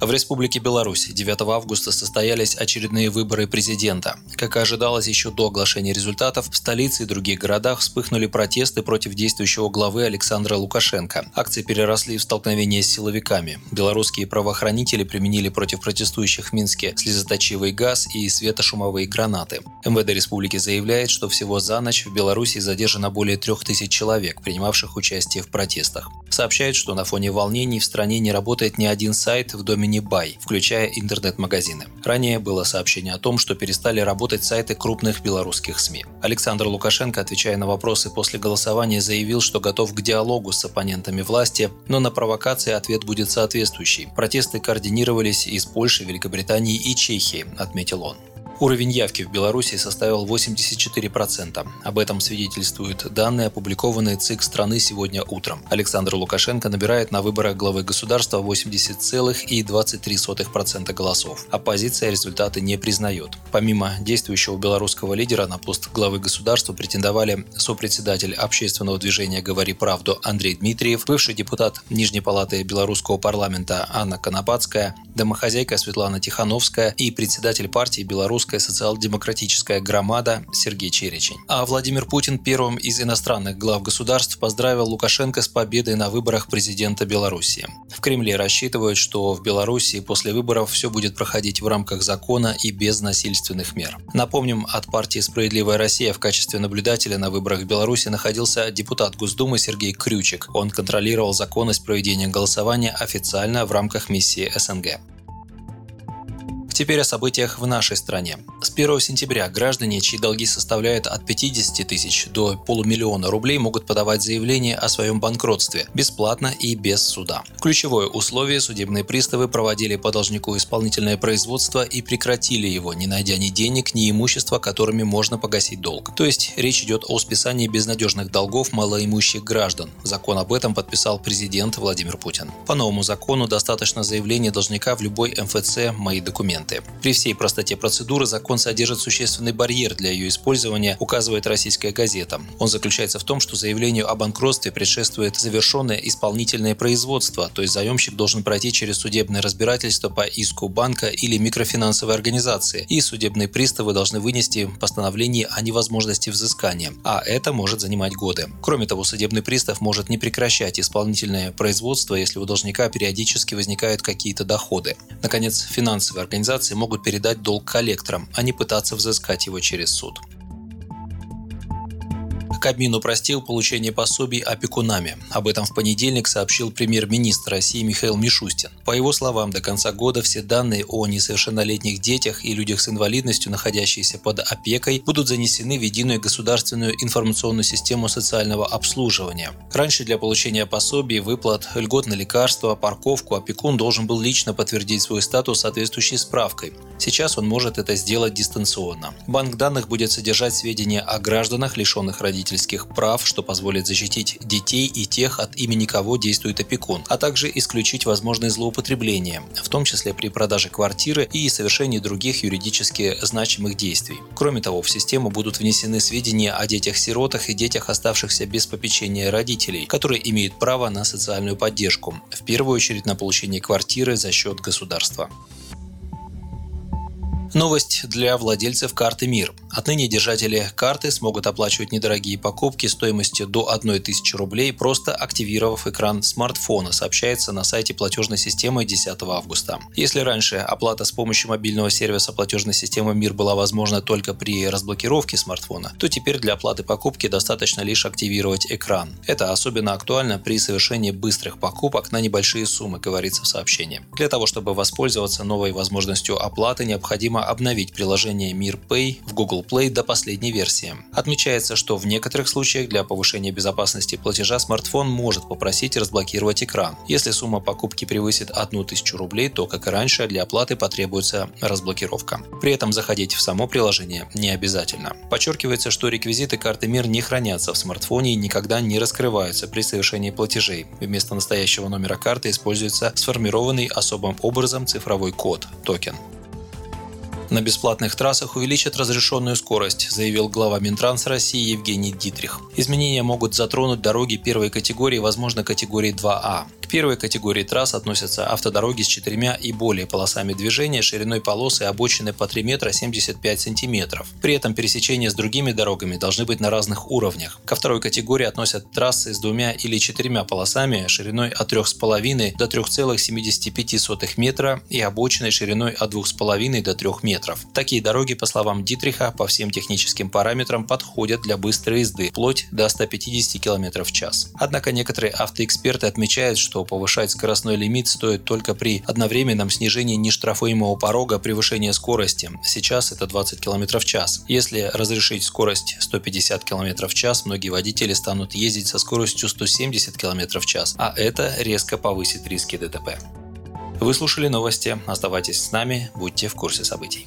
В Республике Беларусь 9 августа состоялись очередные выборы президента. Как и ожидалось еще до оглашения результатов, в столице и других городах вспыхнули протесты против действующего главы Александра Лукашенко. Акции переросли в столкновение с силовиками. Белорусские правоохранители применили против протестующих в Минске слезоточивый газ и светошумовые гранаты. МВД республики заявляет, что всего за ночь в Беларуси задержано более трех тысяч человек, принимавших участие в протестах. Сообщает, что на фоне волнений в стране не работает ни один сайт в доме имени Бай, включая интернет-магазины. Ранее было сообщение о том, что перестали работать сайты крупных белорусских СМИ. Александр Лукашенко, отвечая на вопросы после голосования, заявил, что готов к диалогу с оппонентами власти, но на провокации ответ будет соответствующий. Протесты координировались из Польши, Великобритании и Чехии, отметил он. Уровень явки в Беларуси составил 84%. Об этом свидетельствуют данные, опубликованные ЦИК страны сегодня утром. Александр Лукашенко набирает на выборах главы государства 80,23% голосов. Оппозиция результаты не признает. Помимо действующего белорусского лидера на пост главы государства претендовали сопредседатель общественного движения «Говори правду» Андрей Дмитриев, бывший депутат Нижней палаты белорусского парламента Анна Конопадская, домохозяйка Светлана Тихановская и председатель партии «Белорусская социал-демократическая громада» Сергей Черечень. А Владимир Путин первым из иностранных глав государств поздравил Лукашенко с победой на выборах президента Беларуси. В Кремле рассчитывают, что в Беларуси после выборов все будет проходить в рамках закона и без насильственных мер. Напомним, от партии «Справедливая Россия» в качестве наблюдателя на выборах в Беларуси находился депутат Госдумы Сергей Крючек. Он контролировал законность проведения голосования официально в рамках миссии СНГ. Теперь о событиях в нашей стране. С 1 сентября граждане, чьи долги составляют от 50 тысяч до полумиллиона рублей, могут подавать заявление о своем банкротстве бесплатно и без суда. Ключевое условие – судебные приставы проводили по должнику исполнительное производство и прекратили его, не найдя ни денег, ни имущества, которыми можно погасить долг. То есть речь идет о списании безнадежных долгов малоимущих граждан. Закон об этом подписал президент Владимир Путин. По новому закону достаточно заявления должника в любой МФЦ «Мои документы» документы. При всей простоте процедуры закон содержит существенный барьер для ее использования, указывает российская газета. Он заключается в том, что заявлению о банкротстве предшествует завершенное исполнительное производство, то есть заемщик должен пройти через судебное разбирательство по иску банка или микрофинансовой организации, и судебные приставы должны вынести постановление о невозможности взыскания, а это может занимать годы. Кроме того, судебный пристав может не прекращать исполнительное производство, если у должника периодически возникают какие-то доходы. Наконец, финансовые организации организации могут передать долг коллекторам, а не пытаться взыскать его через суд. Кабмин упростил получение пособий опекунами. Об этом в понедельник сообщил премьер-министр России Михаил Мишустин. По его словам, до конца года все данные о несовершеннолетних детях и людях с инвалидностью, находящихся под опекой, будут занесены в единую государственную информационную систему социального обслуживания. Раньше для получения пособий, выплат, льгот на лекарства, парковку опекун должен был лично подтвердить свой статус соответствующей справкой. Сейчас он может это сделать дистанционно. Банк данных будет содержать сведения о гражданах, лишенных родителей родительских прав, что позволит защитить детей и тех, от имени кого действует опекун, а также исключить возможные злоупотребления, в том числе при продаже квартиры и совершении других юридически значимых действий. Кроме того, в систему будут внесены сведения о детях-сиротах и детях, оставшихся без попечения родителей, которые имеют право на социальную поддержку, в первую очередь на получение квартиры за счет государства. Новость для владельцев карты МИР. Отныне держатели карты смогут оплачивать недорогие покупки стоимостью до 1000 рублей, просто активировав экран смартфона, сообщается на сайте платежной системы 10 августа. Если раньше оплата с помощью мобильного сервиса платежной системы МИР была возможна только при разблокировке смартфона, то теперь для оплаты покупки достаточно лишь активировать экран. Это особенно актуально при совершении быстрых покупок на небольшие суммы, говорится в сообщении. Для того, чтобы воспользоваться новой возможностью оплаты, необходимо необходимо обновить приложение Мир Pay в Google Play до последней версии. Отмечается, что в некоторых случаях для повышения безопасности платежа смартфон может попросить разблокировать экран. Если сумма покупки превысит 1000 рублей, то, как и раньше, для оплаты потребуется разблокировка. При этом заходить в само приложение не обязательно. Подчеркивается, что реквизиты карты МИР не хранятся в смартфоне и никогда не раскрываются при совершении платежей. Вместо настоящего номера карты используется сформированный особым образом цифровой код – токен. На бесплатных трассах увеличат разрешенную скорость, заявил глава Минтранса России Евгений Дитрих. Изменения могут затронуть дороги первой категории, возможно, категории 2А. Первой категории трасс относятся автодороги с четырьмя и более полосами движения, шириной полосы обочины по 3 метра 75 сантиметров. При этом пересечения с другими дорогами должны быть на разных уровнях. Ко второй категории относят трассы с двумя или четырьмя полосами шириной от 3,5 до 3,75 метра и обочиной шириной от 2,5 до 3 метров. Такие дороги, по словам Дитриха, по всем техническим параметрам подходят для быстрой езды, вплоть до 150 км в час. Однако некоторые автоэксперты отмечают, что что повышать скоростной лимит стоит только при одновременном снижении нештрафуемого порога превышения скорости. Сейчас это 20 км в час. Если разрешить скорость 150 км в час, многие водители станут ездить со скоростью 170 км в час, а это резко повысит риски ДТП. Вы слушали новости. Оставайтесь с нами, будьте в курсе событий.